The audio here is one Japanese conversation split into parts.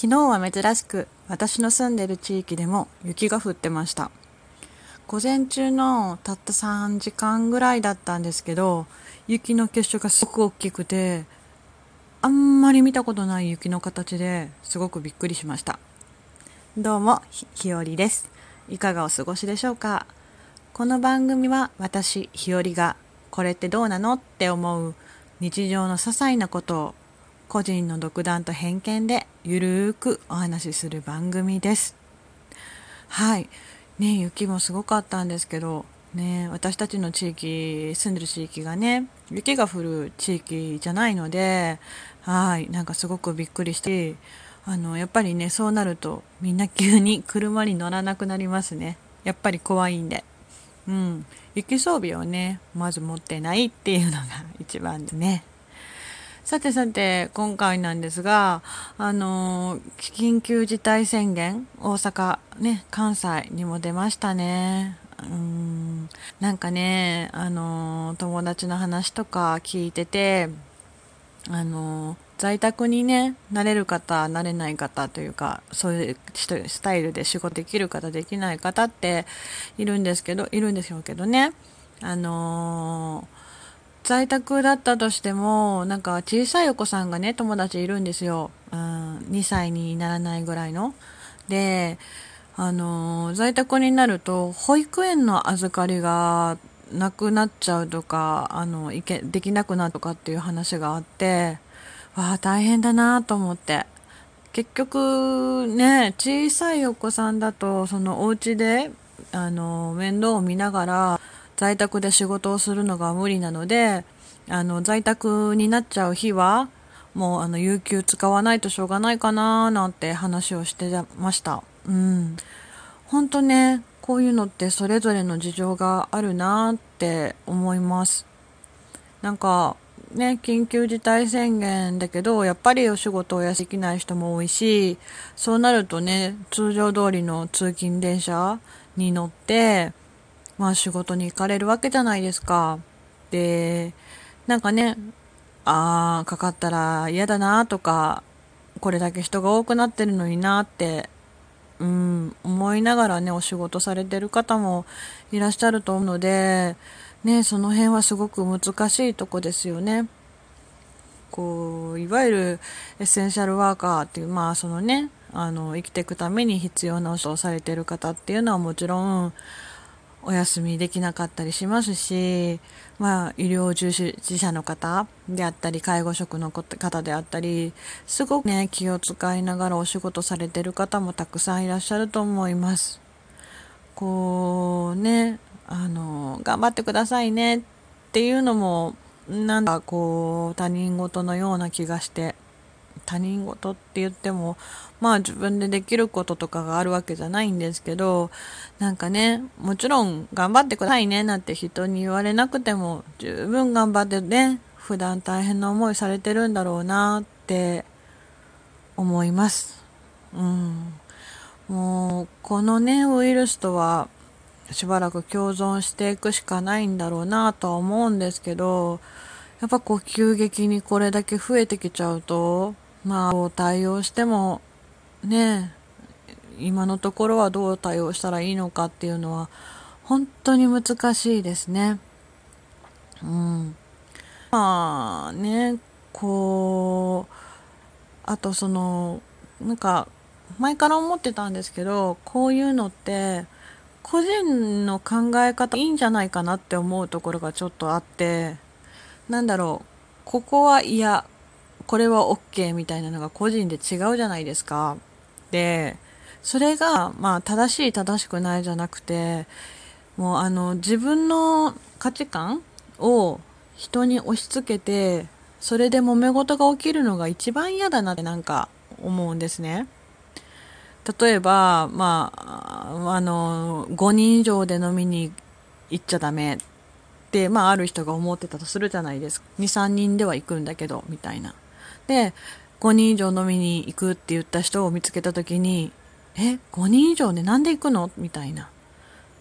昨日は珍しく私の住んでる地域でも雪が降ってました。午前中のたった3時間ぐらいだったんですけど雪の結晶がすごく大きくてあんまり見たことない雪の形ですごくびっくりしました。どうもひよりです。いかがお過ごしでしょうか？この番組は私ひよりがこれってどうなの？って思う日常の些細なことを個人の独断と偏見でゆるーくお話しする番組です。はい。ね、雪もすごかったんですけど、ね、私たちの地域、住んでる地域がね、雪が降る地域じゃないので、はい、なんかすごくびっくりして、あの、やっぱりね、そうなるとみんな急に車に乗らなくなりますね。やっぱり怖いんで。うん。雪装備をね、まず持ってないっていうのが一番ですね。さてさて、今回なんですが、あの、緊急事態宣言、大阪、ね、関西にも出ましたね。うん、なんかね、あの、友達の話とか聞いてて、あの、在宅にね、なれる方、なれない方というか、そういうスタイルで仕事できる方、できない方っているんですけど、いるんでしょうけどね。あのー在宅だったとしても、なんか小さいお子さんがね、友達いるんですよ。うん、2歳にならないぐらいの。で、あの、在宅になると、保育園の預かりがなくなっちゃうとか、あの、いけ、できなくなるとかっていう話があって、わあ、大変だなと思って。結局、ね、小さいお子さんだと、そのお家で、あの、面倒を見ながら、在宅で仕事をするのが無理なので、あの、在宅になっちゃう日は、もうあの、有給使わないとしょうがないかななんて話をしてました。うん。本当ね、こういうのってそれぞれの事情があるなって思います。なんか、ね、緊急事態宣言だけど、やっぱりお仕事を休できない人も多いし、そうなるとね、通常通りの通勤電車に乗って、まあ仕事に行かれるわけじゃないですか。で、なんかね、ああ、かかったら嫌だなとか、これだけ人が多くなってるのになって、うん、思いながらね、お仕事されてる方もいらっしゃると思うので、ね、その辺はすごく難しいとこですよね。こう、いわゆるエッセンシャルワーカーっていう、まあそのね、あの、生きていくために必要なお仕事をされてる方っていうのはもちろん、お休みできなかったりしますし、まあ、医療従事者の方であったり、介護職の方であったり、すごくね、気を使いながらお仕事されてる方もたくさんいらっしゃると思います。こうね、あの、頑張ってくださいねっていうのも、なんだこう、他人事のような気がして、他人事って言っても、まあ自分でできることとかがあるわけじゃないんですけど、なんかね、もちろん頑張ってくださいねなんて人に言われなくても、十分頑張ってね、普段大変な思いされてるんだろうなって思います。うん。もう、このね、ウイルスとは、しばらく共存していくしかないんだろうなとは思うんですけど、やっぱこう急激にこれだけ増えてきちゃうと、まあ、対応しても、ね、今のところはどう対応したらいいのかっていうのは、本当に難しいですね。うん。まあね、こう、あとその、なんか、前から思ってたんですけど、こういうのって、個人の考え方いいんじゃないかなって思うところがちょっとあって、なんだろう、ここは嫌、これは OK みたいなのが個人で違うじゃないですか。で、それが、まあ、正しい正しくないじゃなくて、もうあの、自分の価値観を人に押し付けて、それで揉め事が起きるのが一番嫌だなってなんか思うんですね。例えば、まあ、あの、5人以上で飲みに行っちゃダメって、まあ、ある人が思ってたとするじゃないですか。2、3人では行くんだけど、みたいな。で、5人以上飲みに行くって言った人を見つけた時に、え、5人以上でなんで行くの？みたいな。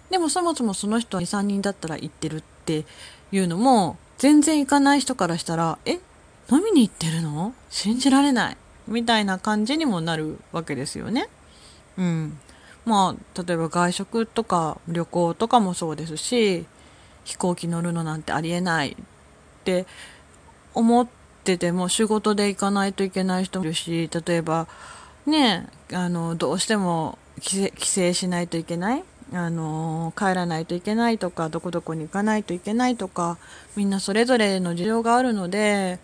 でもそもそもその人は2、3人だったら行ってるっていうのも、全然行かない人からしたら、え、飲みに行ってるの？信じられない。みたいな感じにもなるわけですよね。うん。まあ、例えば外食とか旅行とかもそうですし、飛行機乗るのなんてありえないって思っててても仕事で行かないといけない人もいるし、例えばね、あの、どうしても帰省しないといけないあの帰らないといけないとかどこどこに行かないといけないとかみんなそれぞれの事情があるので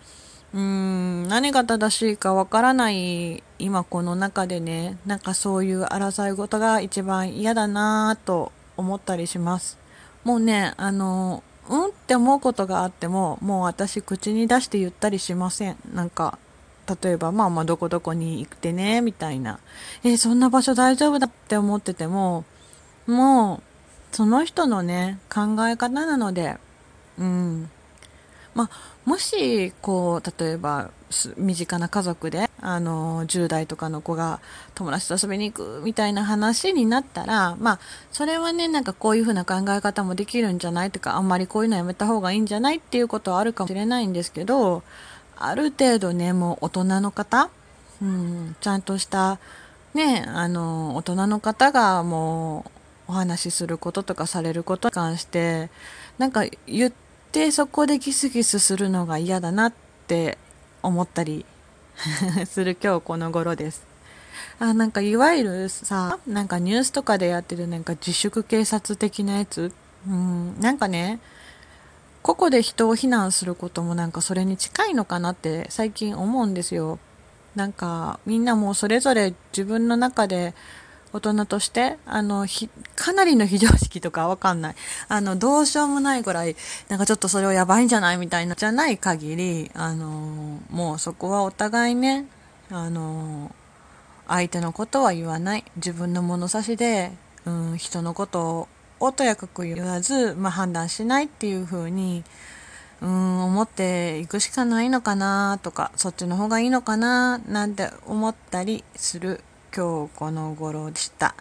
うーん何が正しいかわからない今この中でねなんかそういう争い事が一番嫌だなと思ったりします。もうねあのうん？って思うことがあってももう私口に出して言ったりしません。なんか例えばまあまあどこどこに行ってねみたいな。えそんな場所大丈夫だって思っててももうその人のね考え方なのでうん。まあもしこう例えば身近な家族であの10代とかの子が友達と遊びに行くみたいな話になったらまあそれはねなんかこういう風な考え方もできるんじゃないとかあんまりこういうのやめた方がいいんじゃないっていうことはあるかもしれないんですけどある程度ねもう大人の方、うん、ちゃんとしたねあの大人の方がもうお話しすることとかされることに関してなんか言ってそこでギスギスするのが嫌だなって思ったり する今日この頃です。あなんかいわゆるさなんかニュースとかでやってるなんか自粛警察的なやつ？うんなんかね個々で人を非難することもなんかそれに近いのかなって最近思うんですよなんかみんなもうそれぞれ自分の中で大人として、あの、かなりの非常識とかわかんない。あの、どうしようもないぐらい、なんかちょっとそれをやばいんじゃないみたいな、じゃない限り、あの、もうそこはお互いね、あの、相手のことは言わない。自分の物差しで、うん、人のことをとやかく言わず、まあ、判断しないっていう風に、うん、思っていくしかないのかなとか、そっちの方がいいのかななんて思ったりする今日この頃でした。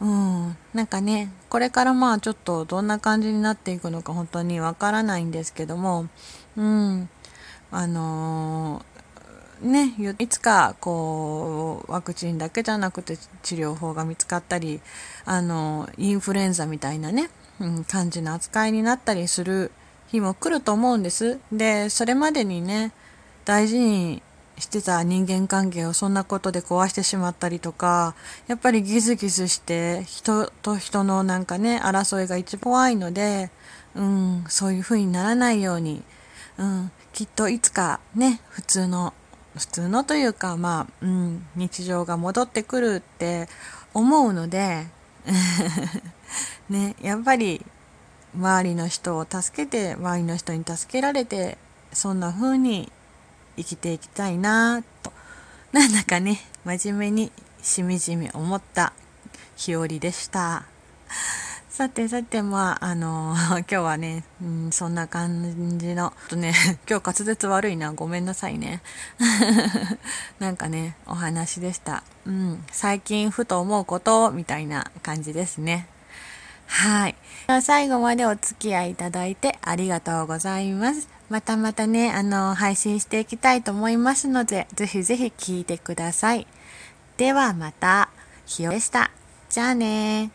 うん、なんかね、これからまあちょっとどんな感じになっていくのか本当にわからないんですけども、うん、あのー、ね、いつかこうワクチンだけじゃなくて治療法が見つかったり、あのインフルエンザみたいなね、うん、感じの扱いになったりする日も来ると思うんです。で、それまでにね、大事にしてた人間関係をそんなことで壊してしまったりとか、やっぱりギスギスして人と人のなんかね、争いが一番怖いので、うん、そういう風にならないように、うん、きっといつかね、普通の、普通のというか、まあ、うん、日常が戻ってくるって思うので、ね、やっぱり周りの人を助けて、周りの人に助けられて、そんな風に生きていきたいなと。なんだかね真面目にしみじみ思った日和でした。さてさてまああの 今日はね、うん、そんな感じのとね 今日滑舌悪いな。ごめんなさいね。なんかねお話でした。うん最近ふと思うことみたいな感じですね。はい。最後までお付き合いいただいてありがとうございます。またまたね、あの、配信していきたいと思いますので、ぜひぜひ聴いてください。ではまた、ひよでした。じゃあね